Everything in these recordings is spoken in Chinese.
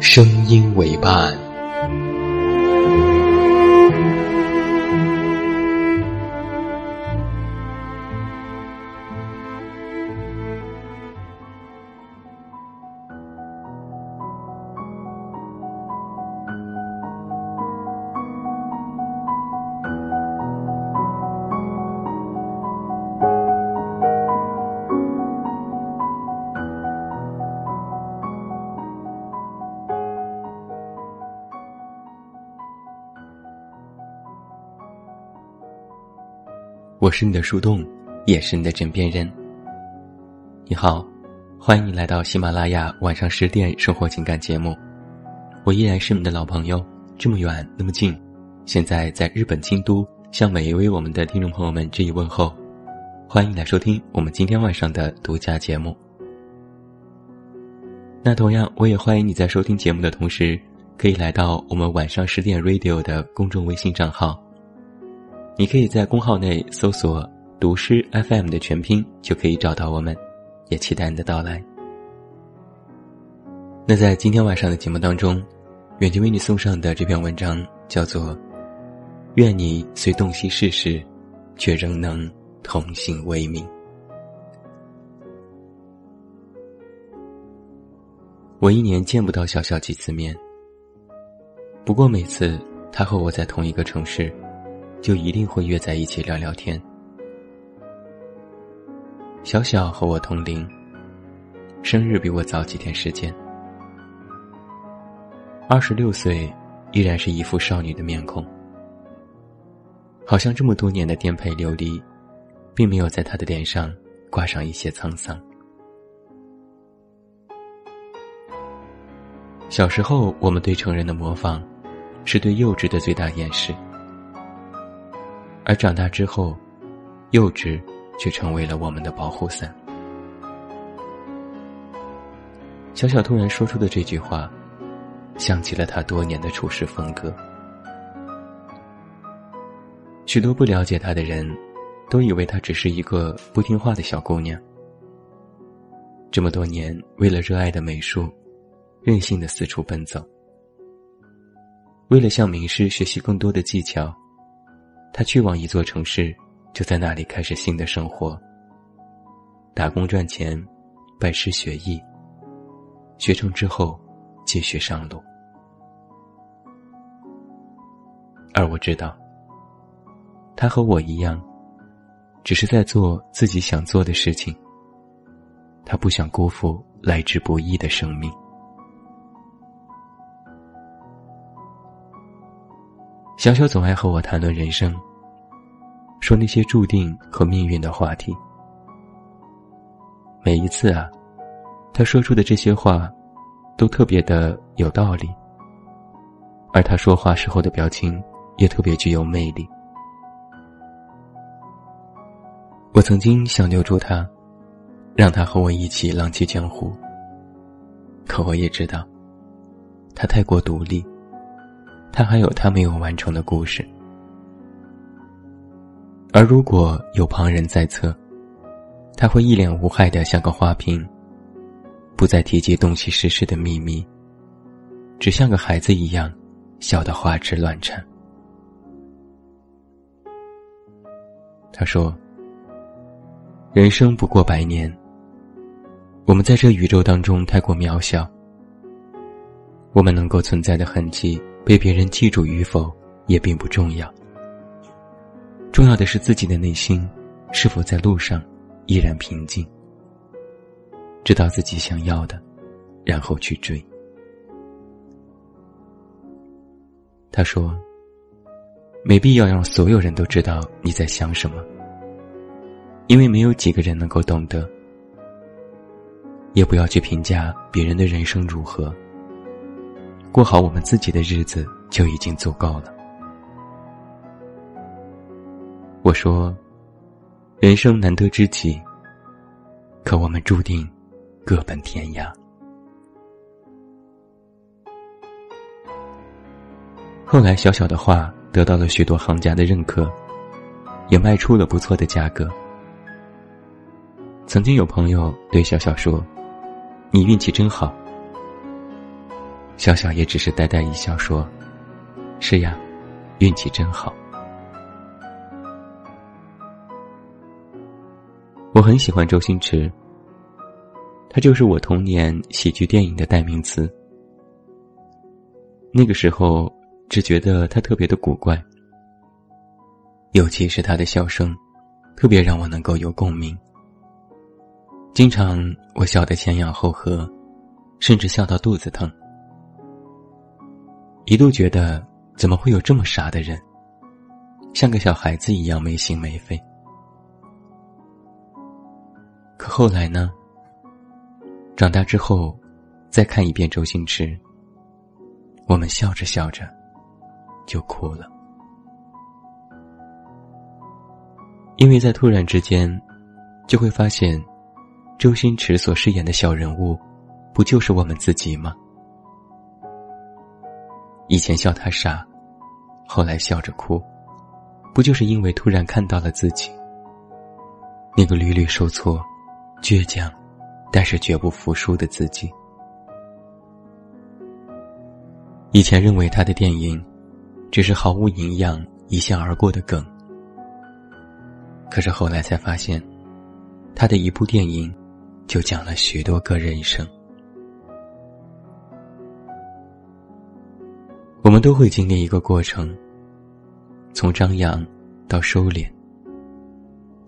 声音为伴。我是你的树洞，也是你的枕边人。你好，欢迎你来到喜马拉雅晚上十点生活情感节目。我依然是你的老朋友，这么远那么近，现在在日本京都，向每一位我们的听众朋友们致以问候。欢迎来收听我们今天晚上的独家节目。那同样，我也欢迎你在收听节目的同时，可以来到我们晚上十点 Radio 的公众微信账号。你可以在公号内搜索“读诗 FM” 的全拼，就可以找到我们，也期待你的到来。那在今天晚上的节目当中，远近为你送上的这篇文章叫做《愿你虽洞悉世事，却仍能童心未泯》。我一年见不到小小几次面，不过每次他和我在同一个城市。就一定会约在一起聊聊天。小小和我同龄，生日比我早几天时间。二十六岁，依然是一副少女的面孔，好像这么多年的颠沛流离，并没有在她的脸上挂上一些沧桑。小时候，我们对成人的模仿，是对幼稚的最大掩饰。而长大之后，幼稚却成为了我们的保护伞。小小突然说出的这句话，想起了他多年的处事风格。许多不了解他的人，都以为她只是一个不听话的小姑娘。这么多年，为了热爱的美术，任性的四处奔走；为了向名师学习更多的技巧。他去往一座城市，就在那里开始新的生活。打工赚钱，拜师学艺。学成之后，继续上路。而我知道，他和我一样，只是在做自己想做的事情。他不想辜负来之不易的生命。小小总爱和我谈论人生。说那些注定和命运的话题。每一次啊，他说出的这些话，都特别的有道理。而他说话时候的表情，也特别具有魅力。我曾经想留住他，让他和我一起浪迹江湖。可我也知道，他太过独立，他还有他没有完成的故事。而如果有旁人在侧，他会一脸无害的像个花瓶，不再提及洞悉世事的秘密，只像个孩子一样，笑得花枝乱颤。他说：“人生不过百年，我们在这宇宙当中太过渺小，我们能够存在的痕迹被别人记住与否也并不重要，重要的是自己的内心是否在路上依然平静，知道自己想要的，然后去追。他说：“没必要让所有人都知道你在想什么，因为没有几个人能够懂得。也不要去评价别人的人生如何。”过好我们自己的日子就已经足够了。我说，人生难得知己，可我们注定各奔天涯。后来，小小的画得到了许多行家的认可，也卖出了不错的价格。曾经有朋友对小小说：“你运气真好。”小小也只是呆呆一笑，说：“是呀，运气真好。”我很喜欢周星驰，他就是我童年喜剧电影的代名词。那个时候，只觉得他特别的古怪，尤其是他的笑声，特别让我能够有共鸣。经常我笑得前仰后合，甚至笑到肚子疼。一度觉得怎么会有这么傻的人，像个小孩子一样没心没肺。可后来呢？长大之后，再看一遍周星驰，我们笑着笑着就哭了，因为在突然之间，就会发现，周星驰所饰演的小人物，不就是我们自己吗？以前笑他傻，后来笑着哭，不就是因为突然看到了自己那个屡屡受挫、倔强，但是绝不服输的自己？以前认为他的电影只是毫无营养、一笑而过的梗，可是后来才发现，他的一部电影就讲了许多个人生。我们都会经历一个过程，从张扬到收敛，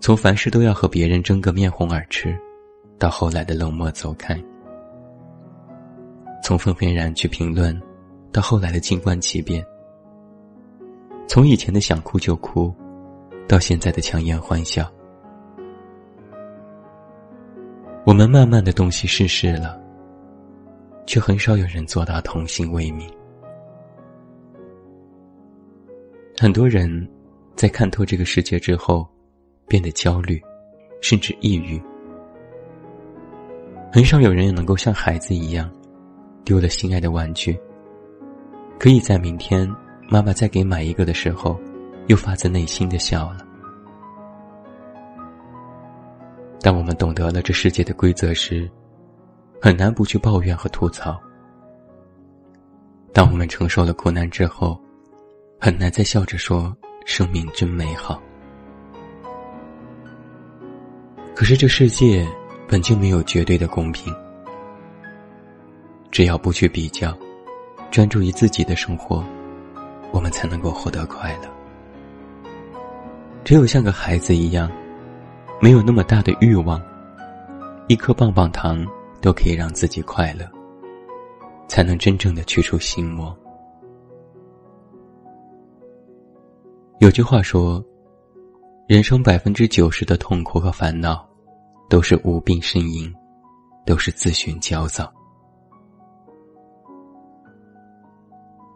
从凡事都要和别人争个面红耳赤，到后来的冷漠走开；从愤愤然去评论，到后来的静观其变；从以前的想哭就哭，到现在的强颜欢笑。我们慢慢的洞悉世事了，却很少有人做到童心未泯。很多人，在看透这个世界之后，变得焦虑，甚至抑郁。很少有人能够像孩子一样，丢了心爱的玩具，可以在明天妈妈再给买一个的时候，又发自内心的笑了。当我们懂得了这世界的规则时，很难不去抱怨和吐槽。当我们承受了苦难之后，很难再笑着说生命真美好。可是这世界本就没有绝对的公平，只要不去比较，专注于自己的生活，我们才能够获得快乐。只有像个孩子一样，没有那么大的欲望，一颗棒棒糖都可以让自己快乐，才能真正的去除心魔。有句话说：“人生百分之九十的痛苦和烦恼，都是无病呻吟，都是自寻焦躁。”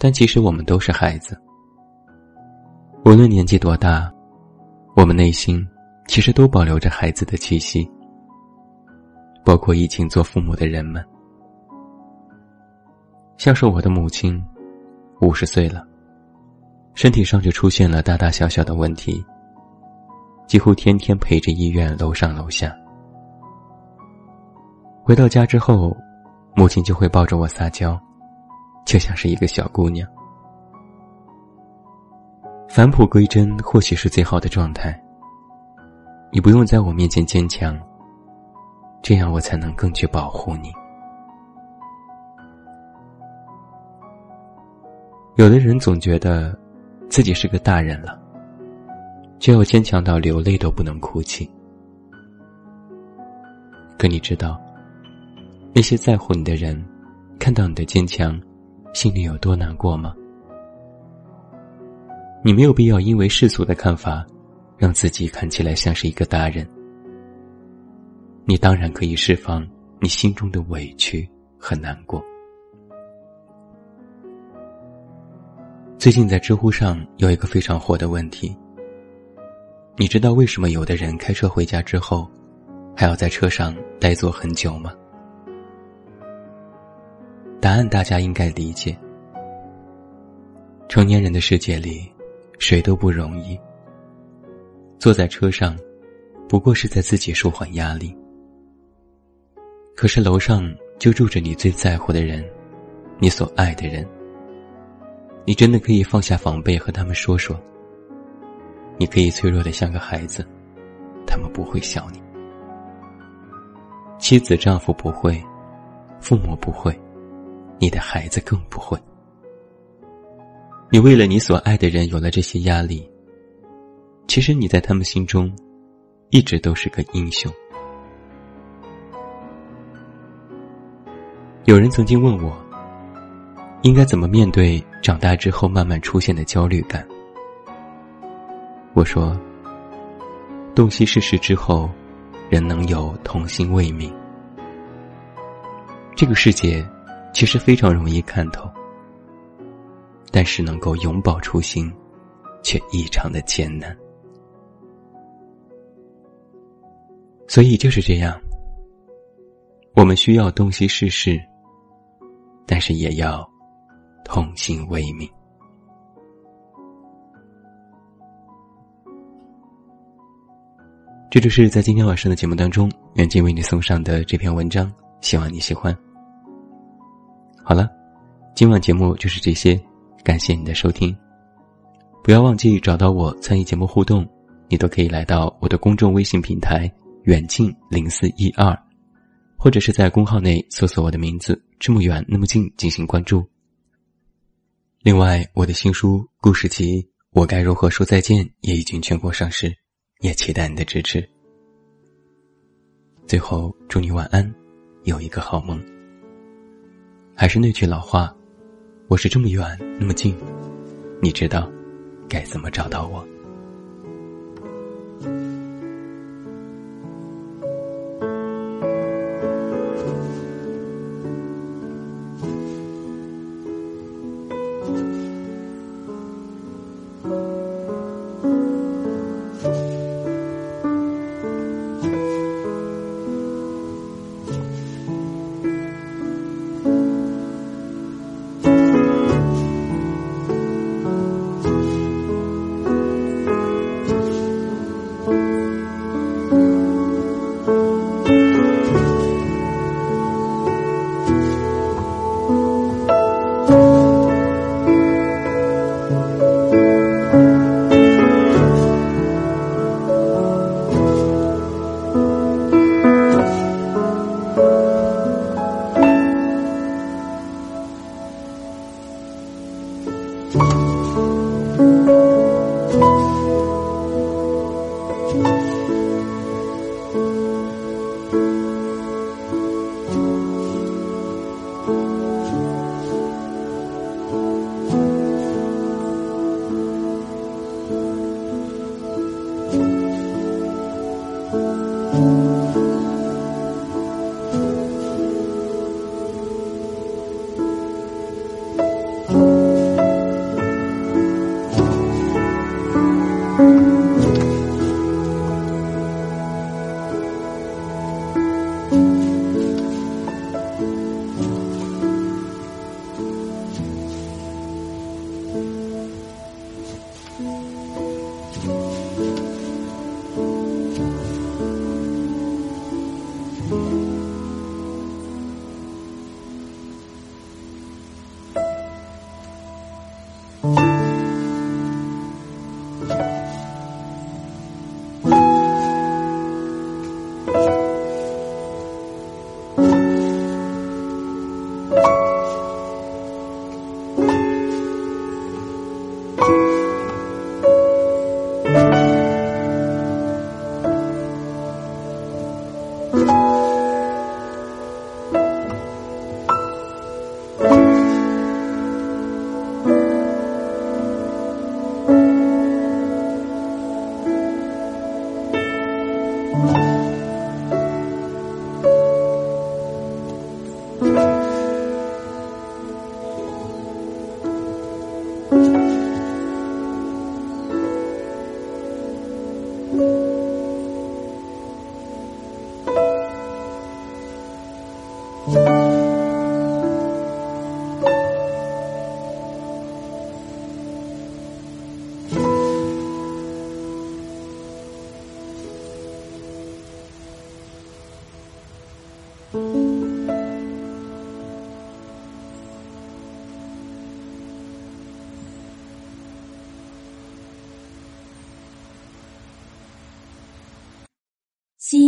但其实我们都是孩子，无论年纪多大，我们内心其实都保留着孩子的气息，包括已经做父母的人们。像是我的母亲，五十岁了。身体上就出现了大大小小的问题，几乎天天陪着医院楼上楼下。回到家之后，母亲就会抱着我撒娇，就像是一个小姑娘。返璞归真或许是最好的状态。你不用在我面前坚强，这样我才能更去保护你。有的人总觉得自己是个大人了，就要坚强到流泪都不能哭泣。可你知道，那些在乎你的人，看到你的坚强，心里有多难过吗？你没有必要因为世俗的看法，让自己看起来像是一个大人。你当然可以释放你心中的委屈和难过。最近在知乎上有一个非常火的问题：你知道为什么有的人开车回家之后，还要在车上呆坐很久吗？答案大家应该理解。成年人的世界里，谁都不容易。坐在车上，不过是在自己舒缓压力。可是楼上就住着你最在乎的人，你所爱的人。你真的可以放下防备和他们说说。你可以脆弱的像个孩子，他们不会笑你。妻子、丈夫不会，父母不会，你的孩子更不会。你为了你所爱的人有了这些压力，其实你在他们心中，一直都是个英雄。有人曾经问我。应该怎么面对长大之后慢慢出现的焦虑感？我说：洞悉世事之后，人能有童心未泯。这个世界其实非常容易看透，但是能够永葆初心，却异常的艰难。所以就是这样，我们需要洞悉世事，但是也要。童心未泯。这就是在今天晚上的节目当中，远近为你送上的这篇文章，希望你喜欢。好了，今晚节目就是这些，感谢你的收听。不要忘记找到我参与节目互动，你都可以来到我的公众微信平台“远近零四一二”，或者是在公号内搜索我的名字“这么远那么近”进行关注。另外，我的新书故事集《我该如何说再见》也已经全国上市，也期待你的支持。最后，祝你晚安，有一个好梦。还是那句老话，我是这么远那么近，你知道该怎么找到我。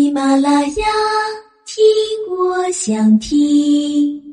喜马拉雅，听我想听。